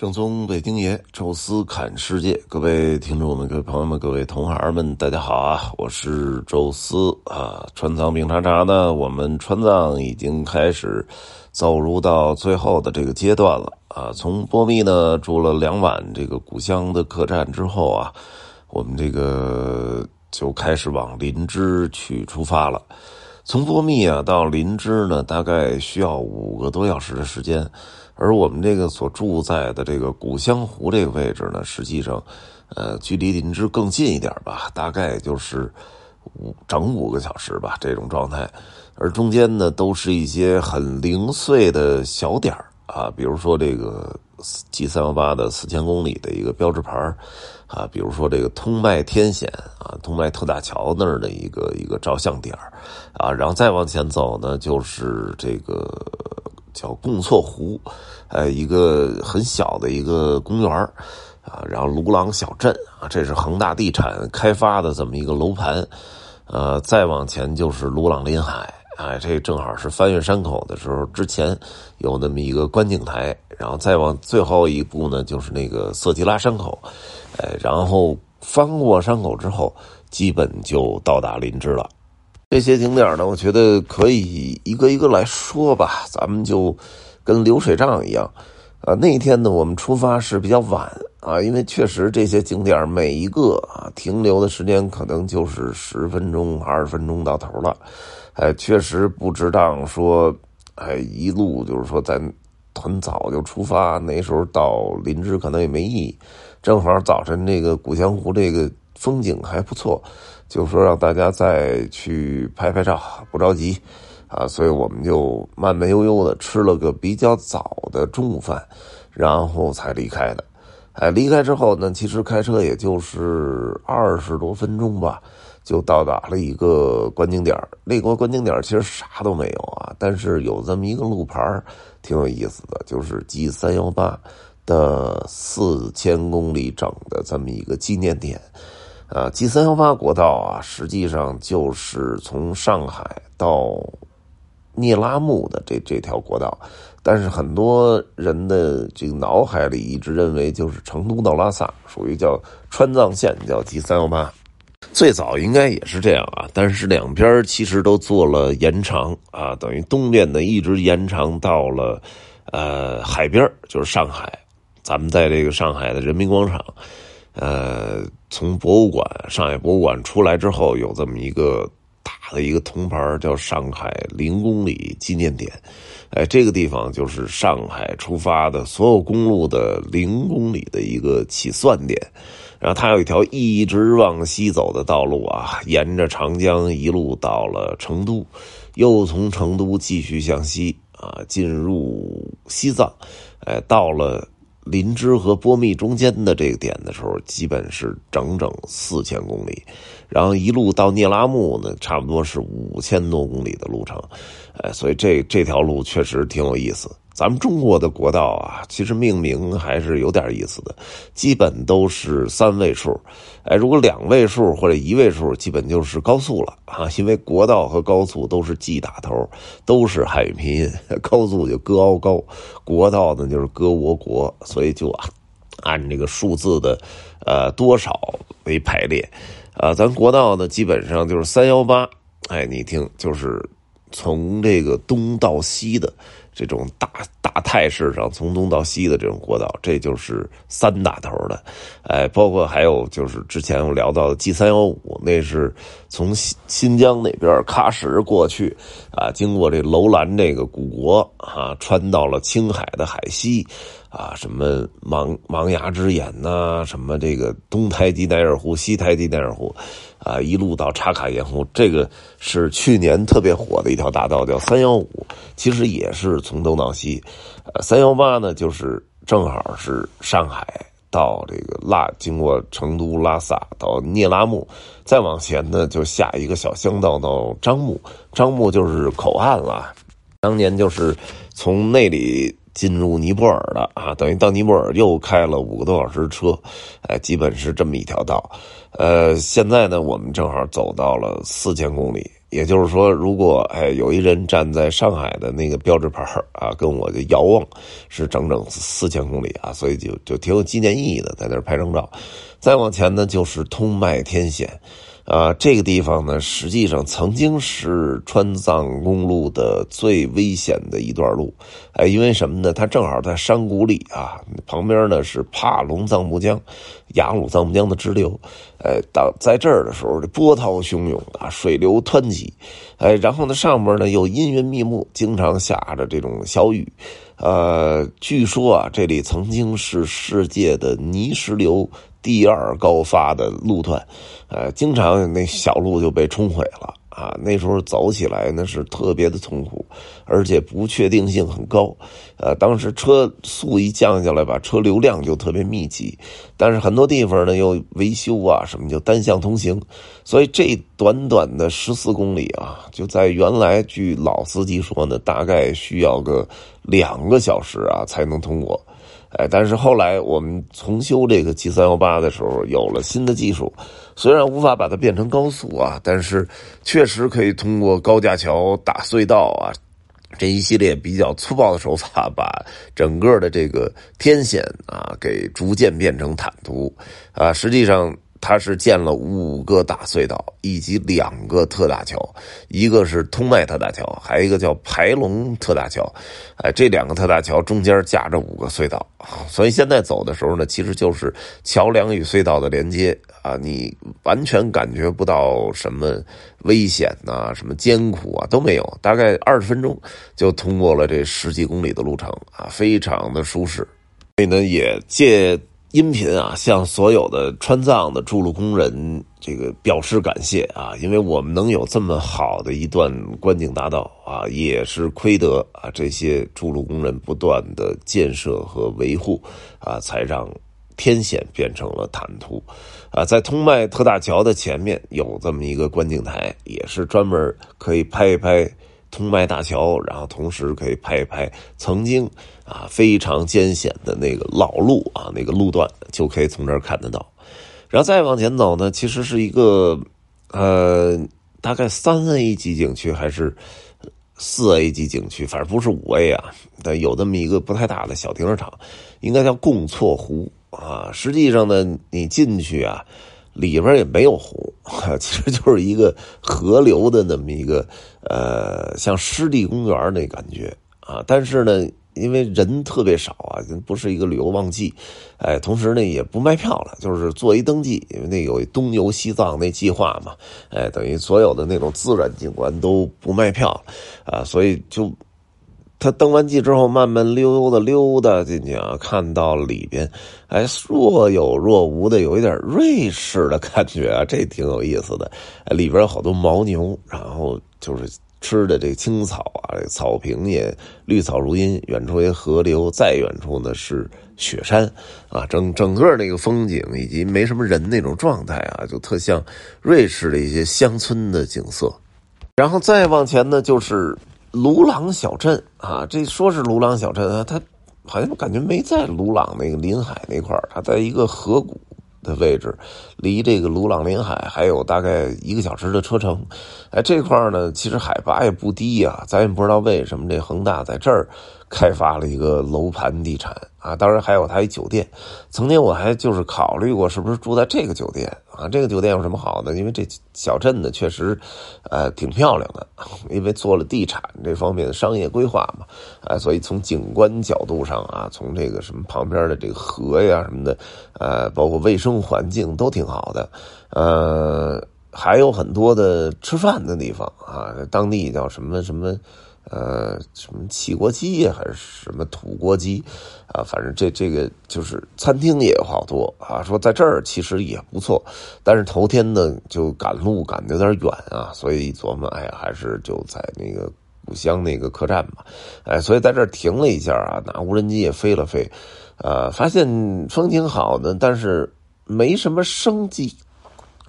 正宗北京爷，宙斯侃世界，各位听众们、各位朋友们、各位同行们，大家好啊！我是宙斯啊。川藏冰茶茶呢，我们川藏已经开始走入到最后的这个阶段了啊。从波密呢住了两晚这个故乡的客栈之后啊，我们这个就开始往林芝去出发了。从波密啊到林芝呢，大概需要五个多小时的时间。而我们这个所住在的这个古香湖这个位置呢，实际上，呃，距离林芝更近一点吧，大概就是五整五个小时吧这种状态。而中间呢，都是一些很零碎的小点啊，比如说这个 G 三幺八的四千公里的一个标志牌啊，比如说这个通麦天险啊，通麦特大桥那儿的一个一个照相点啊，然后再往前走呢，就是这个。叫贡措湖，呃，一个很小的一个公园啊，然后卢朗小镇啊，这是恒大地产开发的这么一个楼盘，呃，再往前就是卢朗临海，哎，这正好是翻越山口的时候，之前有那么一个观景台，然后再往最后一步呢，就是那个色吉拉山口，哎，然后翻过山口之后，基本就到达林芝了。这些景点呢，我觉得可以一个一个来说吧。咱们就跟流水账一样，啊，那一天呢，我们出发是比较晚啊，因为确实这些景点每一个啊停留的时间可能就是十分钟、二十分钟到头了，哎，确实不值当说，哎，一路就是说咱很早就出发，那时候到林芝可能也没意义。正好早晨这个古香湖这个风景还不错。就说让大家再去拍拍照，不着急，啊，所以我们就慢慢悠悠的吃了个比较早的中午饭，然后才离开的。哎，离开之后呢，其实开车也就是二十多分钟吧，就到达了一个观景点那个观景点其实啥都没有啊，但是有这么一个路牌挺有意思的，就是 G 三幺八的四千公里整的这么一个纪念点。啊，G 三幺八国道啊，实际上就是从上海到聂拉木的这这条国道，但是很多人的这个脑海里一直认为就是成都到拉萨，属于叫川藏线，叫 G 三幺八。最早应该也是这样啊，但是两边其实都做了延长啊，等于东边的一直延长到了呃海边，就是上海，咱们在这个上海的人民广场。呃，从博物馆上海博物馆出来之后，有这么一个大的一个铜牌，叫上海零公里纪念点。哎，这个地方就是上海出发的所有公路的零公里的一个起算点。然后它有一条一直往西走的道路啊，沿着长江一路到了成都，又从成都继续向西啊，进入西藏，哎，到了。林芝和波密中间的这个点的时候，基本是整整四千公里，然后一路到聂拉木呢，差不多是五千多公里的路程，哎，所以这这条路确实挺有意思。咱们中国的国道啊，其实命名还是有点意思的，基本都是三位数。哎，如果两位数或者一位数，基本就是高速了啊。因为国道和高速都是 G 打头，都是汉语拼音。高速就歌傲高，国道呢就是歌我国，所以就啊，按这个数字的呃多少为排列。啊，咱国道呢基本上就是三幺八。哎，你听，就是从这个东到西的。这种大大态势上，从东到西的这种国道，这就是三打头的，哎，包括还有就是之前我聊到的 G 三幺五，那是从新新疆那边喀什过去，啊，经过这楼兰这个古国啊，穿到了青海的海西，啊，什么芒芒崖之眼呐，什么这个东台吉乃尔湖、西台吉乃尔湖。啊，一路到茶卡盐湖，这个是去年特别火的一条大道，叫三幺五，其实也是从东到西。呃，三幺八呢，就是正好是上海到这个拉，经过成都、拉萨到聂拉木，再往前呢，就下一个小乡道到樟木，樟木就是口岸了。当年就是从那里。进入尼泊尔的啊，等于到尼泊尔又开了五个多小时车，哎，基本是这么一条道。呃，现在呢，我们正好走到了四千公里也就是说，如果哎有一人站在上海的那个标志牌啊，跟我的遥望是整整四千公里啊，所以就就挺有纪念意义的，在那儿拍张照。再往前呢，就是通麦天险。啊，这个地方呢，实际上曾经是川藏公路的最危险的一段路，哎，因为什么呢？它正好在山谷里啊，旁边呢是帕隆藏布江、雅鲁藏布江的支流，哎，到在这儿的时候，这波涛汹涌啊，水流湍急，哎，然后呢，上面呢又阴云密布，经常下着这种小雨，呃，据说啊，这里曾经是世界的泥石流。第二高发的路段，呃，经常那小路就被冲毁了啊。那时候走起来那是特别的痛苦，而且不确定性很高。呃，当时车速一降下来吧，车流量就特别密集。但是很多地方呢又维修啊，什么就单向通行，所以这短短的十四公里啊，就在原来据老司机说呢，大概需要个两个小时啊才能通过。哎，但是后来我们重修这个 G 三幺八的时候，有了新的技术，虽然无法把它变成高速啊，但是确实可以通过高架桥、打隧道啊这一系列比较粗暴的手法，把整个的这个天险啊给逐渐变成坦途啊，实际上。它是建了五个大隧道，以及两个特大桥，一个是通麦特大桥，还有一个叫排龙特大桥。哎，这两个特大桥中间夹着五个隧道，所以现在走的时候呢，其实就是桥梁与隧道的连接啊，你完全感觉不到什么危险呐，什么艰苦啊都没有，大概二十分钟就通过了这十几公里的路程啊，非常的舒适。所以呢，也借。音频啊，向所有的川藏的筑路工人这个表示感谢啊，因为我们能有这么好的一段观景大道啊，也是亏得啊这些筑路工人不断的建设和维护啊，才让天险变成了坦途啊。在通麦特大桥的前面有这么一个观景台，也是专门可以拍一拍。通麦大桥，然后同时可以拍一拍曾经啊非常艰险的那个老路啊那个路段，就可以从这儿看得到。然后再往前走呢，其实是一个呃大概三 A 级景区还是四 A 级景区，反正不是五 A 啊。但有这么一个不太大的小停车场，应该叫贡措湖啊。实际上呢，你进去啊。里边也没有湖，其实就是一个河流的那么一个呃，像湿地公园那感觉啊。但是呢，因为人特别少啊，不是一个旅游旺季，哎，同时呢也不卖票了，就是做一登记，因为那有东游西藏那计划嘛，哎，等于所有的那种自然景观都不卖票啊，所以就。他登完记之后，慢慢溜达溜达进去啊，看到里边，哎，若有若无的，有一点瑞士的感觉啊，这挺有意思的。里边有好多牦牛，然后就是吃的这青草啊，草坪也绿草如茵，远处一河流，再远处呢是雪山啊，整整个那个风景以及没什么人那种状态啊，就特像瑞士的一些乡村的景色。然后再往前呢，就是。鲁朗小镇啊，这说是鲁朗小镇啊，它好像感觉没在鲁朗那个临海那块儿，它在一个河谷的位置，离这个鲁朗临海还有大概一个小时的车程。哎，这块呢，其实海拔也不低呀，咱也不知道为什么这恒大在这儿开发了一个楼盘地产。啊，当然还有他一酒店，曾经我还就是考虑过是不是住在这个酒店啊？这个酒店有什么好的？因为这小镇呢确实，呃，挺漂亮的，因为做了地产这方面的商业规划嘛，啊，所以从景观角度上啊，从这个什么旁边的这个河呀什么的，呃，包括卫生环境都挺好的，呃，还有很多的吃饭的地方啊，当地叫什么什么。呃，什么汽锅鸡，还是什么土锅鸡，啊，反正这这个就是餐厅也有好多啊。说在这儿其实也不错，但是头天呢就赶路赶的有点远啊，所以琢磨，哎呀，还是就在那个故乡那个客栈吧。哎，所以在这儿停了一下啊，拿无人机也飞了飞，呃，发现风景好的，但是没什么生机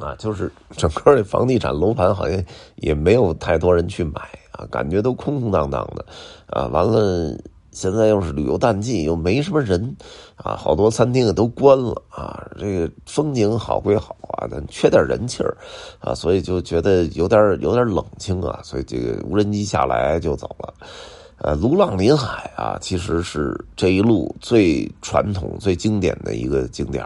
啊，就是整个这房地产楼盘好像也没有太多人去买啊。感觉都空空荡荡的，啊，完了现在又是旅游淡季，又没什么人啊，好多餐厅也都关了啊。这个风景好归好啊，但缺点人气儿啊，所以就觉得有点有点冷清啊。所以这个无人机下来就走了。呃，卢浪林海啊，其实是这一路最传统、最经典的一个景点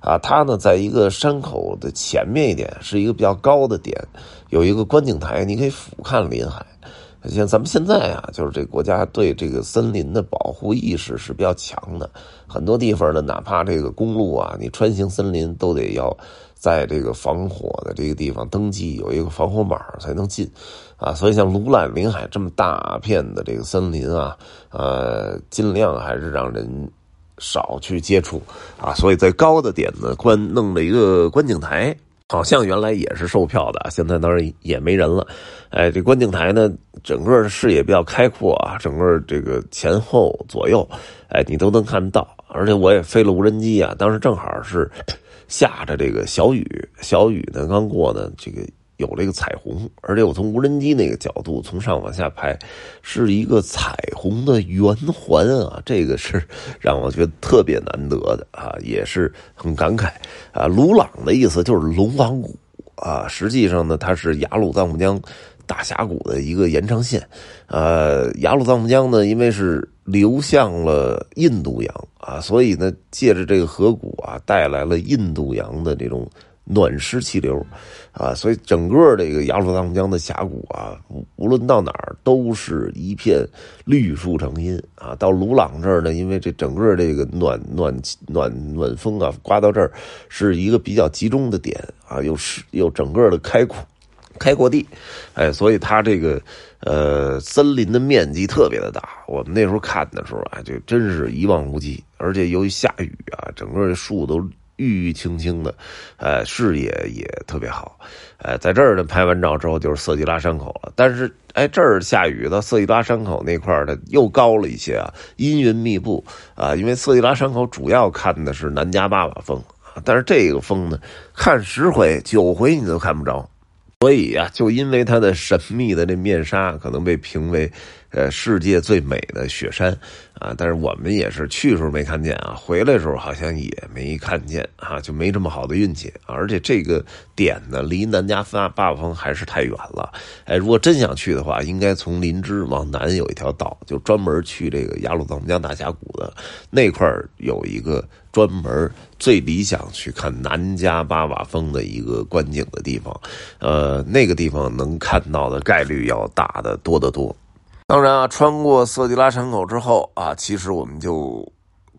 啊。它呢，在一个山口的前面一点，是一个比较高的点，有一个观景台，你可以俯瞰林海。像咱们现在啊，就是这国家对这个森林的保护意识是比较强的，很多地方呢，哪怕这个公路啊，你穿行森林都得要在这个防火的这个地方登记，有一个防火码才能进，啊，所以像卢兰林海这么大片的这个森林啊，呃，尽量还是让人少去接触啊，所以在高的点呢，观弄了一个观景台。好像原来也是售票的，现在当然也没人了。哎，这观景台呢，整个视野比较开阔啊，整个这个前后左右，哎，你都能看到。而且我也飞了无人机啊，当时正好是下着这个小雨，小雨呢刚过呢，这个。有这个彩虹，而且我从无人机那个角度从上往下拍，是一个彩虹的圆环啊！这个是让我觉得特别难得的啊，也是很感慨啊。鲁朗的意思就是龙王谷啊，实际上呢，它是雅鲁藏布江大峡谷的一个延长线。呃，雅鲁藏布江呢，因为是流向了印度洋啊，所以呢，借着这个河谷啊，带来了印度洋的这种。暖湿气流，啊，所以整个这个雅鲁藏布江的峡谷啊，无论到哪儿都是一片绿树成荫啊。到鲁朗这儿呢，因为这整个这个暖暖暖暖风啊，刮到这儿是一个比较集中的点啊，又是又整个的开阔开阔地，哎，所以它这个呃森林的面积特别的大。我们那时候看的时候啊，就真是一望无际，而且由于下雨啊，整个树都。郁郁青青的，呃，视野也特别好，呃，在这儿呢拍完照之后就是色季拉山口了。但是，哎，这儿下雨到色季拉山口那块儿呢又高了一些啊，阴云密布啊。因为色季拉山口主要看的是南迦巴瓦峰，但是这个峰呢，看十回九回你都看不着，所以啊，就因为它的神秘的这面纱，可能被评为。呃，世界最美的雪山啊，但是我们也是去时候没看见啊，回来时候好像也没看见啊，就没这么好的运气。而且这个点呢，离南迦巴巴瓦峰还是太远了。哎，如果真想去的话，应该从林芝往南有一条道，就专门去这个雅鲁藏布江大峡谷的那块有一个专门最理想去看南迦巴瓦峰的一个观景的地方。呃，那个地方能看到的概率要大的多得多。当然啊，穿过色季拉山口之后啊，其实我们就。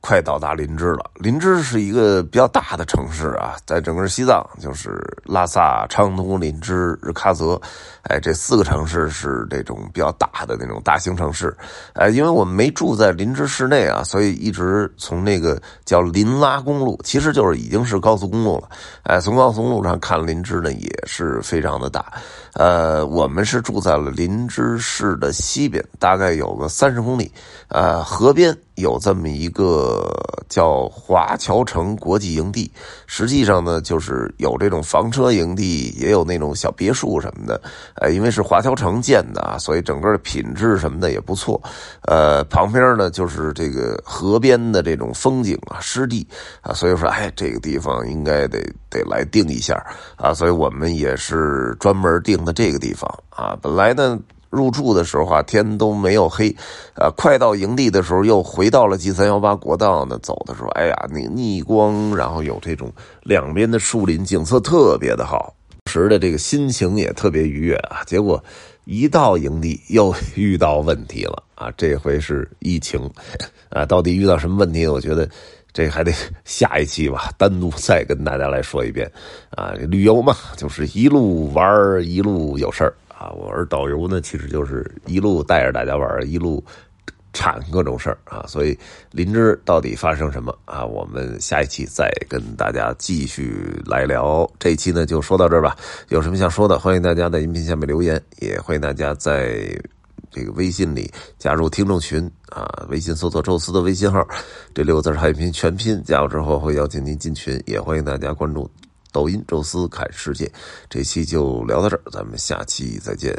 快到达林芝了。林芝是一个比较大的城市啊，在整个西藏就是拉萨、昌都、林芝、日喀则，哎，这四个城市是这种比较大的那种大型城市。哎，因为我们没住在林芝市内啊，所以一直从那个叫林拉公路，其实就是已经是高速公路了。哎，从高速公路上看林芝呢，也是非常的大。呃，我们是住在了林芝市的西边，大概有个三十公里。呃，河边有这么一个叫华侨城国际营地，实际上呢，就是有这种房车营地，也有那种小别墅什么的。呃，因为是华侨城建的啊，所以整个的品质什么的也不错。呃，旁边呢就是这个河边的这种风景啊，湿地啊，所以说，哎，这个地方应该得得来定一下啊，所以我们也是专门定的这个地方啊。本来呢。入住的时候啊，天都没有黑，啊，快到营地的时候又回到了 G 三幺八国道呢。走的时候，哎呀，那逆光，然后有这种两边的树林，景色特别的好，时的这个心情也特别愉悦啊。结果一到营地又遇到问题了啊，这回是疫情，啊，到底遇到什么问题？我觉得这还得 下一期吧，单独再跟大家来说一遍啊。旅游嘛，就是一路玩一路有事儿。啊，我是导游呢，其实就是一路带着大家玩，一路产各种事儿啊。所以林芝到底发生什么啊？我们下一期再跟大家继续来聊。这一期呢就说到这儿吧。有什么想说的，欢迎大家在音频下面留言，也欢迎大家在这个微信里加入听众群啊。微信搜索“宙斯”的微信号，这六个字汉语拼音全拼，加入之后会邀请您进群。也欢迎大家关注。抖音宙斯看世界，这期就聊到这儿，咱们下期再见。